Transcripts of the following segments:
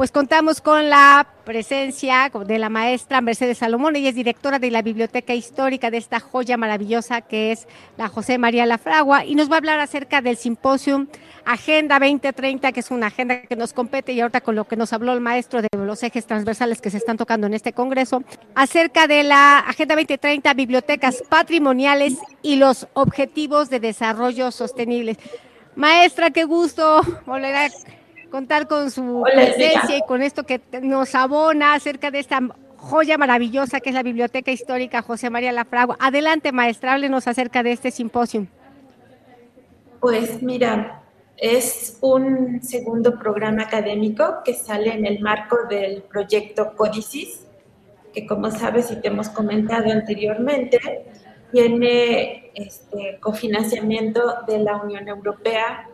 pues contamos con la presencia de la maestra Mercedes Salomón, ella es directora de la Biblioteca Histórica de esta joya maravillosa que es la José María Lafragua y nos va a hablar acerca del simposio Agenda 2030, que es una agenda que nos compete y ahorita con lo que nos habló el maestro de los ejes transversales que se están tocando en este congreso, acerca de la Agenda 2030, bibliotecas patrimoniales y los objetivos de desarrollo sostenibles. Maestra, qué gusto volver a contar con su presencia y con esto que nos abona acerca de esta joya maravillosa que es la Biblioteca Histórica José María Lafragua. Adelante, maestra, háblenos acerca de este simposio. Pues mira, es un segundo programa académico que sale en el marco del proyecto Códicis, que como sabes y te hemos comentado anteriormente, tiene este, cofinanciamiento de la Unión Europea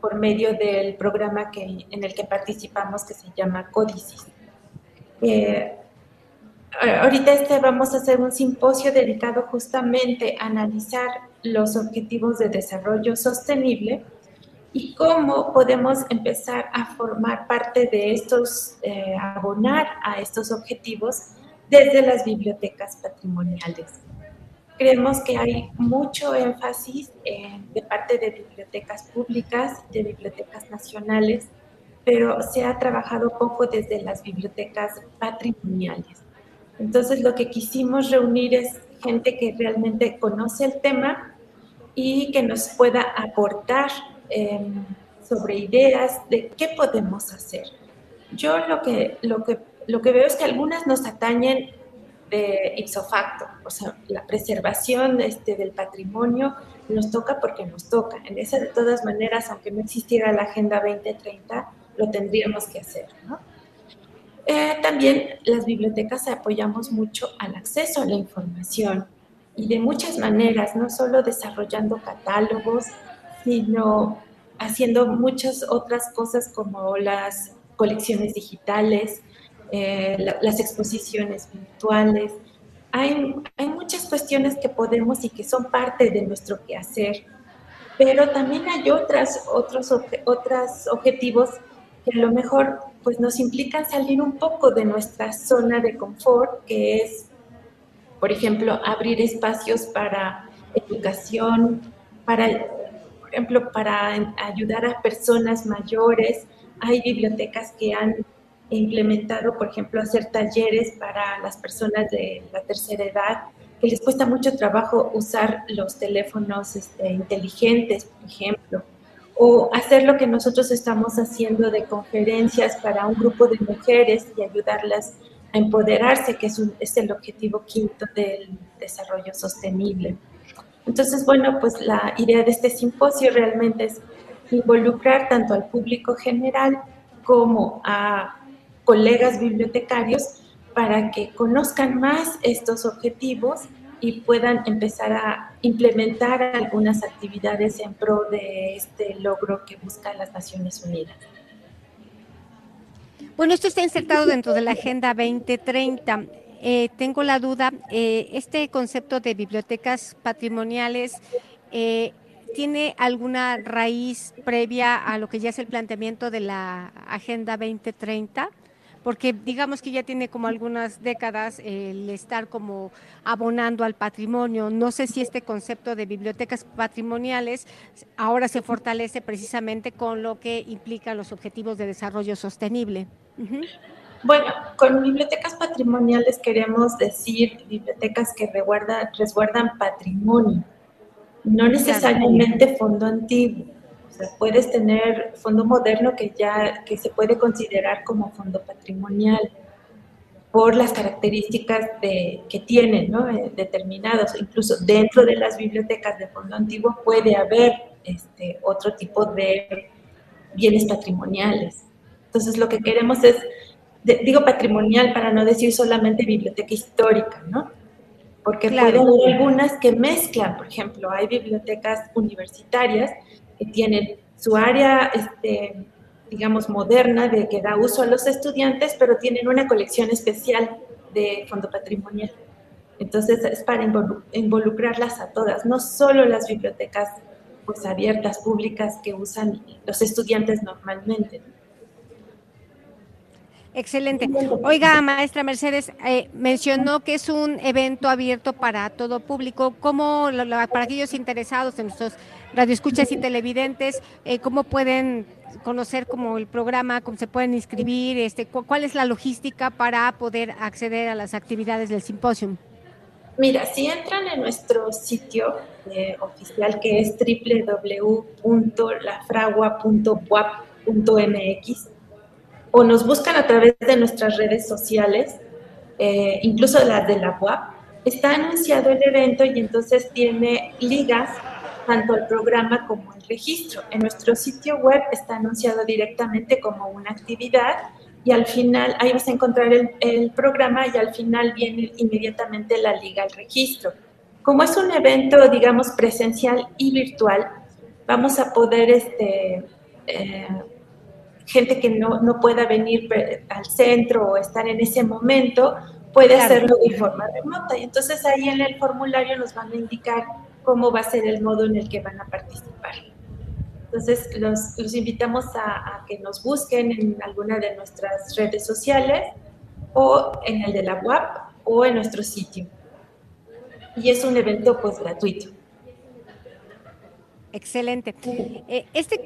por medio del programa que, en el que participamos que se llama Códicis. Eh, ahorita este vamos a hacer un simposio dedicado justamente a analizar los objetivos de desarrollo sostenible y cómo podemos empezar a formar parte de estos, eh, abonar a estos objetivos desde las bibliotecas patrimoniales. Creemos que hay mucho énfasis de parte de bibliotecas públicas, de bibliotecas nacionales, pero se ha trabajado poco desde las bibliotecas patrimoniales. Entonces lo que quisimos reunir es gente que realmente conoce el tema y que nos pueda aportar em, sobre ideas de qué podemos hacer. Yo lo que, lo, que, lo que veo es que algunas nos atañen de ipso facto, o sea, la preservación este, del patrimonio nos toca porque nos toca. En esa, de todas maneras, aunque no existiera la Agenda 2030, lo tendríamos que hacer. Eh, también las bibliotecas apoyamos mucho al acceso a la información y de muchas maneras, no solo desarrollando catálogos, sino haciendo muchas otras cosas como las colecciones digitales, eh, las exposiciones virtuales. Hay, hay muchas cuestiones que podemos y que son parte de nuestro quehacer, pero también hay otras, otros otros objetivos que a lo mejor pues, nos implican salir un poco de nuestra zona de confort, que es, por ejemplo, abrir espacios para educación, para, por ejemplo, para ayudar a personas mayores. Hay bibliotecas que han implementado, por ejemplo, hacer talleres para las personas de la tercera edad, que les cuesta mucho trabajo usar los teléfonos este, inteligentes, por ejemplo, o hacer lo que nosotros estamos haciendo de conferencias para un grupo de mujeres y ayudarlas a empoderarse, que es, es el objetivo quinto del desarrollo sostenible. Entonces, bueno, pues la idea de este simposio realmente es involucrar tanto al público general como a colegas bibliotecarios para que conozcan más estos objetivos y puedan empezar a implementar algunas actividades en pro de este logro que buscan las Naciones Unidas. Bueno, esto está insertado dentro de la Agenda 2030. Eh, tengo la duda, eh, este concepto de bibliotecas patrimoniales eh, tiene alguna raíz previa a lo que ya es el planteamiento de la Agenda 2030? Porque digamos que ya tiene como algunas décadas el estar como abonando al patrimonio. No sé si este concepto de bibliotecas patrimoniales ahora se fortalece precisamente con lo que implican los objetivos de desarrollo sostenible. Bueno, con bibliotecas patrimoniales queremos decir bibliotecas que resguardan patrimonio, no necesariamente fondo antiguo puedes tener fondo moderno que ya que se puede considerar como fondo patrimonial por las características de, que tienen, ¿no? Eh, determinados. Incluso dentro de las bibliotecas de fondo antiguo puede haber este, otro tipo de bienes patrimoniales. Entonces, lo que queremos es, digo patrimonial para no decir solamente biblioteca histórica, ¿no? Porque puede haber algunas que mezclan, por ejemplo, hay bibliotecas universitarias que tienen su área, este, digamos, moderna de que da uso a los estudiantes, pero tienen una colección especial de fondo patrimonial. Entonces es para involucrarlas a todas, no solo las bibliotecas pues abiertas, públicas que usan los estudiantes normalmente. Excelente. Oiga, maestra Mercedes, eh, mencionó que es un evento abierto para todo público. ¿Cómo, para aquellos interesados en nuestros radioescuchas y televidentes, eh, cómo pueden conocer como el programa, cómo se pueden inscribir, este, cuál es la logística para poder acceder a las actividades del simposio? Mira, si entran en nuestro sitio eh, oficial que es www.lafragua.wap.mx, o nos buscan a través de nuestras redes sociales, eh, incluso las de la UAP, está anunciado el evento y entonces tiene ligas tanto al programa como al registro. En nuestro sitio web está anunciado directamente como una actividad y al final, ahí vas a encontrar el, el programa y al final viene inmediatamente la liga al registro. Como es un evento, digamos, presencial y virtual, vamos a poder este, eh, gente que no, no pueda venir al centro o estar en ese momento, puede hacerlo de forma remota. Y entonces ahí en el formulario nos van a indicar cómo va a ser el modo en el que van a participar. Entonces los, los invitamos a, a, que nos busquen en alguna de nuestras redes sociales o en el de la WAP o en nuestro sitio. Y es un evento pues gratuito. Excelente. Eh, este,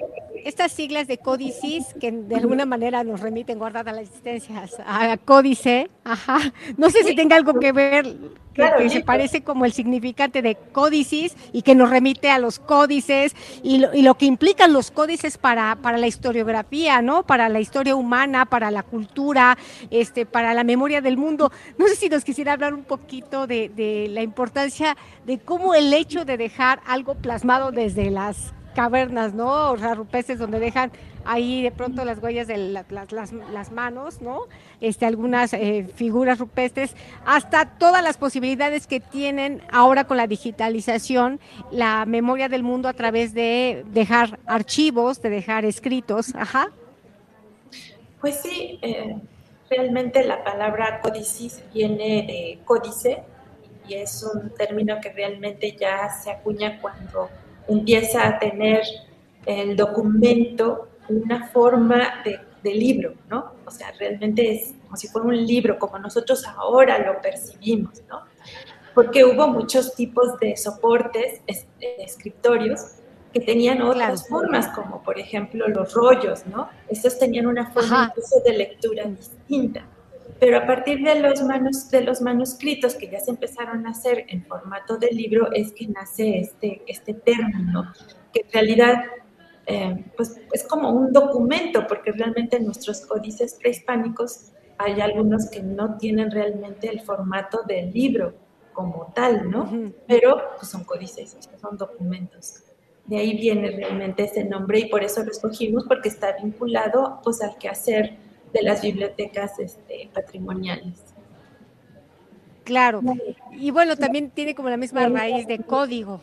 estas siglas de códices, que de alguna manera nos remiten, guardada la existencia, a códice, ajá, no sé si tenga algo que ver, que, se parece como el significante de códices y que nos remite a los códices y lo, y lo que implican los códices para, para, la historiografía, ¿no? Para la historia humana, para la cultura, este, para la memoria del mundo. No sé si nos quisiera hablar un poquito de, de la importancia de cómo el hecho de dejar algo plasmado desde las cavernas, ¿no? O sea, rupestres donde dejan ahí de pronto las huellas de las, las, las manos, ¿no? Este, algunas eh, figuras rupestres, hasta todas las posibilidades que tienen ahora con la digitalización, la memoria del mundo a través de dejar archivos, de dejar escritos, ajá. Pues sí, eh, realmente la palabra codicis viene de códice y es un término que realmente ya se acuña cuando empieza a tener el documento una forma de, de, libro, ¿no? O sea, realmente es como si fuera un libro, como nosotros ahora lo percibimos, ¿no? Porque hubo muchos tipos de soportes, escritorios, que tenían otras formas, como por ejemplo los rollos, ¿no? Estos tenían una forma de lectura distinta. Pero a partir de los, manus, de los manuscritos que ya se empezaron a hacer en formato de libro es que nace este, este término, que en realidad eh, pues, es como un documento, porque realmente en nuestros códices prehispánicos hay algunos que no tienen realmente el formato del libro como tal, ¿no? Pero pues, son códices, son documentos. De ahí viene realmente ese nombre y por eso lo escogimos, porque está vinculado pues al quehacer de las bibliotecas este, patrimoniales. Claro. Y bueno, también tiene como la misma raíz de código.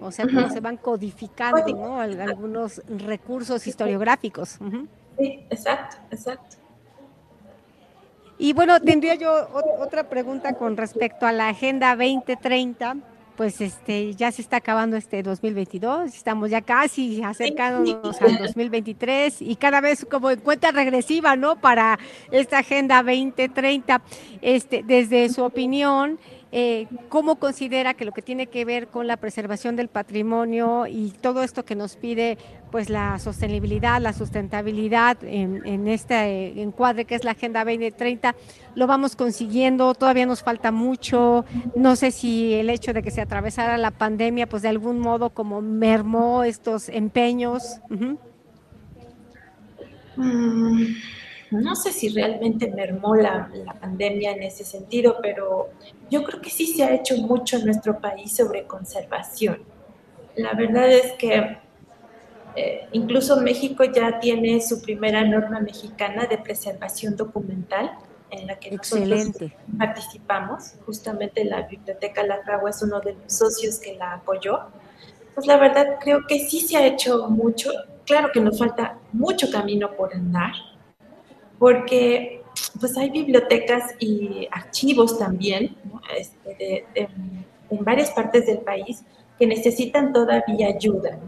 O sea, cómo se van codificando ¿no? algunos recursos historiográficos. Sí, exacto, exacto. Y bueno, tendría yo otra pregunta con respecto a la Agenda 2030 pues este ya se está acabando este 2022, estamos ya casi acercándonos al 2023 y cada vez como en cuenta regresiva, ¿no? Para esta agenda 2030, este desde su opinión, eh, ¿cómo considera que lo que tiene que ver con la preservación del patrimonio y todo esto que nos pide pues la sostenibilidad, la sustentabilidad en, este encuadre que es la Agenda 2030, lo vamos consiguiendo, todavía nos falta mucho, no sé si el hecho de que se atravesara la pandemia pues de algún modo como mermó estos empeños. Uh no sé si realmente mermó la, la, pandemia en ese sentido, pero yo creo que sí se ha hecho mucho en nuestro país sobre conservación. La verdad es que eh, incluso México ya tiene su primera norma mexicana de preservación documental en la que nosotros participamos. Justamente la Biblioteca La Fragua es uno de los socios que la apoyó. Pues la verdad creo que sí se ha hecho mucho. Claro que nos falta mucho camino por andar, porque pues hay bibliotecas y archivos también ¿no? este, en varias partes del país que necesitan todavía ayuda.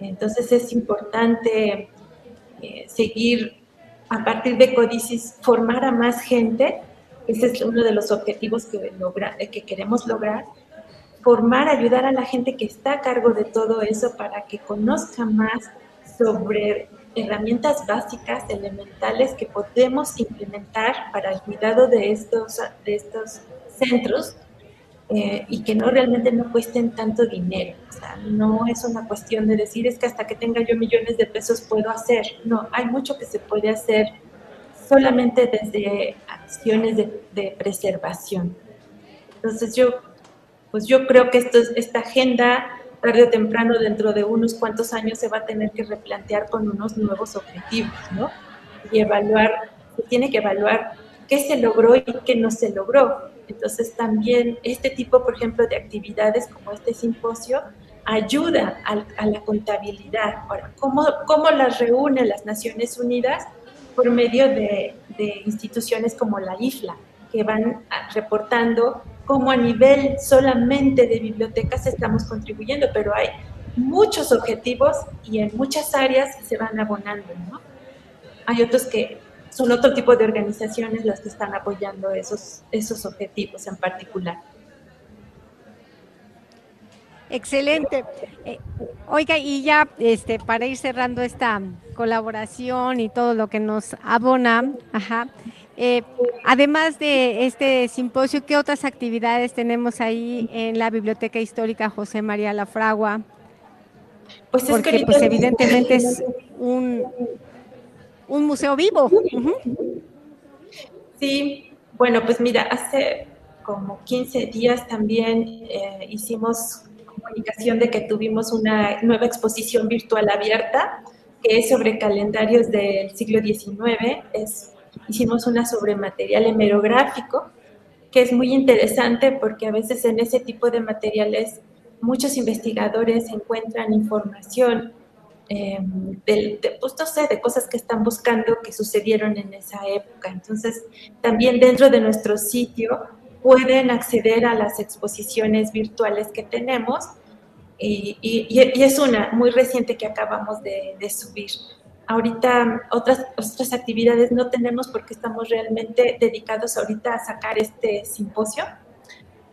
Entonces es importante eh, seguir a partir de Codicis formar a más gente, ese es uno de los objetivos que, logra, que queremos lograr, formar, ayudar a la gente que está a cargo de todo eso para que conozca más sobre herramientas básicas, elementales que podemos implementar para el cuidado de estos, de estos centros eh, y que no realmente no cuesten tanto dinero. O sea, no es una cuestión de decir es que hasta que tenga yo millones de pesos puedo hacer. No, hay mucho que se puede hacer solamente desde acciones de, de preservación. Entonces yo, pues yo creo que esto, esta agenda tarde o temprano, dentro de unos cuantos años, se va a tener que replantear con unos nuevos objetivos, ¿no? Y evaluar, se tiene que evaluar qué se logró y qué no se logró. Entonces también este tipo, por ejemplo, de actividades como este simposio ayuda a, la contabilidad. Ahora, ¿cómo, ¿cómo, las reúne las Naciones Unidas? Por medio de, de instituciones como la IFLA, que van reportando cómo a nivel solamente de bibliotecas estamos contribuyendo, pero hay muchos objetivos y en muchas áreas se van abonando, ¿no? Hay otros que son otro tipo de organizaciones las que están apoyando esos, esos objetivos en particular. Excelente. Eh, oiga, y ya este, para ir cerrando esta colaboración y todo lo que nos abona, ajá, eh, además de este simposio, ¿qué otras actividades tenemos ahí en la Biblioteca Histórica José María Lafragua? Pues Porque pues evidentemente es un, un museo vivo. Sí, bueno, pues mira, hace como 15 días también eh, hicimos comunicación de que tuvimos una nueva exposición virtual abierta que es sobre calendarios del siglo XIX. Es hicimos una sobre material hemerográfico, que es muy interesante porque a veces en ese tipo de materiales muchos investigadores encuentran información eh, de, pues, de cosas que están buscando que sucedieron en esa época. Entonces, también dentro de nuestro sitio pueden acceder a las exposiciones virtuales que tenemos y, es una muy reciente que acabamos de subir. Ahorita otras, otras actividades no tenemos porque estamos realmente dedicados ahorita a sacar este simposio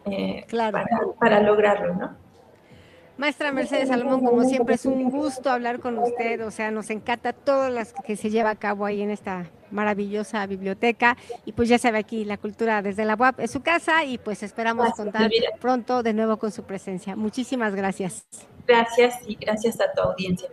eh, para, para lograrlo, ¿no? Maestra Mercedes Salomón, como siempre es un gusto hablar con usted, o sea, nos encanta todo lo que se lleva a cabo ahí en esta maravillosa biblioteca y pues ya sabe aquí la cultura desde la UAP es su casa y pues esperamos contar pronto de nuevo con su presencia. Muchísimas gracias. Gracias y gracias a tu audiencia.